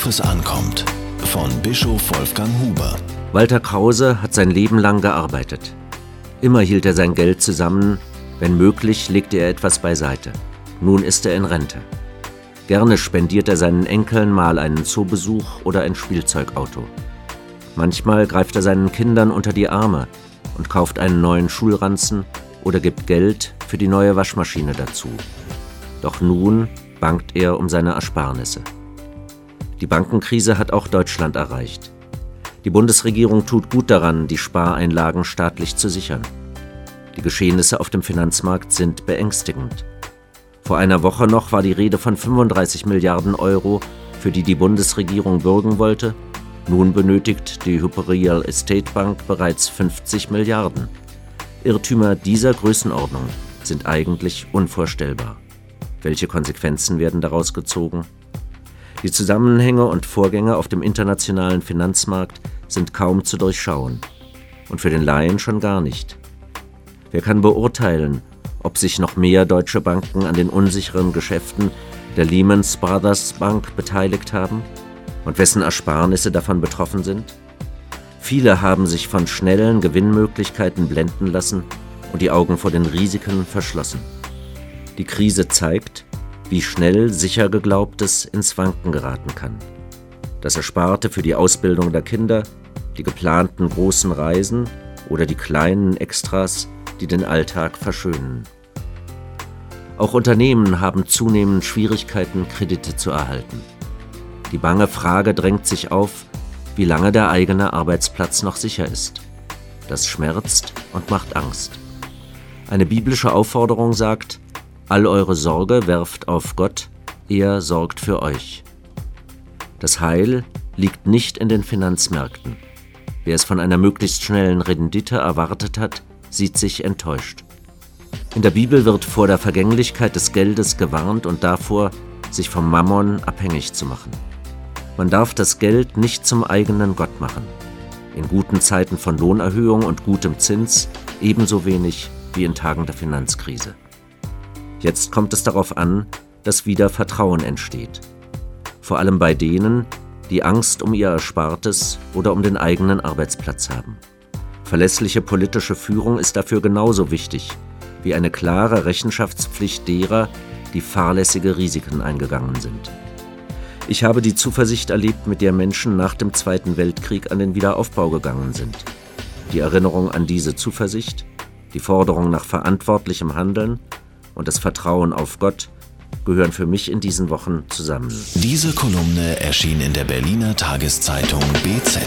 Worauf es ankommt. Von Bischof Wolfgang Huber. Walter Krause hat sein Leben lang gearbeitet. Immer hielt er sein Geld zusammen, wenn möglich legte er etwas beiseite. Nun ist er in Rente. Gerne spendiert er seinen Enkeln mal einen Zoobesuch oder ein Spielzeugauto. Manchmal greift er seinen Kindern unter die Arme und kauft einen neuen Schulranzen oder gibt Geld für die neue Waschmaschine dazu. Doch nun bangt er um seine Ersparnisse. Die Bankenkrise hat auch Deutschland erreicht. Die Bundesregierung tut gut daran, die Spareinlagen staatlich zu sichern. Die Geschehnisse auf dem Finanzmarkt sind beängstigend. Vor einer Woche noch war die Rede von 35 Milliarden Euro, für die die Bundesregierung bürgen wollte. Nun benötigt die Hyper Real Estate Bank bereits 50 Milliarden. Irrtümer dieser Größenordnung sind eigentlich unvorstellbar. Welche Konsequenzen werden daraus gezogen? Die Zusammenhänge und Vorgänge auf dem internationalen Finanzmarkt sind kaum zu durchschauen. Und für den Laien schon gar nicht. Wer kann beurteilen, ob sich noch mehr deutsche Banken an den unsicheren Geschäften der Lehman Brothers Bank beteiligt haben und wessen Ersparnisse davon betroffen sind? Viele haben sich von schnellen Gewinnmöglichkeiten blenden lassen und die Augen vor den Risiken verschlossen. Die Krise zeigt, wie schnell sicher geglaubtes ins Wanken geraten kann. Das Ersparte für die Ausbildung der Kinder, die geplanten großen Reisen oder die kleinen Extras, die den Alltag verschönen. Auch Unternehmen haben zunehmend Schwierigkeiten, Kredite zu erhalten. Die bange Frage drängt sich auf, wie lange der eigene Arbeitsplatz noch sicher ist. Das schmerzt und macht Angst. Eine biblische Aufforderung sagt, All eure Sorge werft auf Gott, er sorgt für euch. Das Heil liegt nicht in den Finanzmärkten. Wer es von einer möglichst schnellen Rendite erwartet hat, sieht sich enttäuscht. In der Bibel wird vor der Vergänglichkeit des Geldes gewarnt und davor, sich vom Mammon abhängig zu machen. Man darf das Geld nicht zum eigenen Gott machen. In guten Zeiten von Lohnerhöhung und gutem Zins ebenso wenig wie in Tagen der Finanzkrise. Jetzt kommt es darauf an, dass wieder Vertrauen entsteht. Vor allem bei denen, die Angst um ihr Erspartes oder um den eigenen Arbeitsplatz haben. Verlässliche politische Führung ist dafür genauso wichtig wie eine klare Rechenschaftspflicht derer, die fahrlässige Risiken eingegangen sind. Ich habe die Zuversicht erlebt, mit der Menschen nach dem Zweiten Weltkrieg an den Wiederaufbau gegangen sind. Die Erinnerung an diese Zuversicht, die Forderung nach verantwortlichem Handeln und das Vertrauen auf Gott gehören für mich in diesen Wochen zusammen. Diese Kolumne erschien in der Berliner Tageszeitung BZ.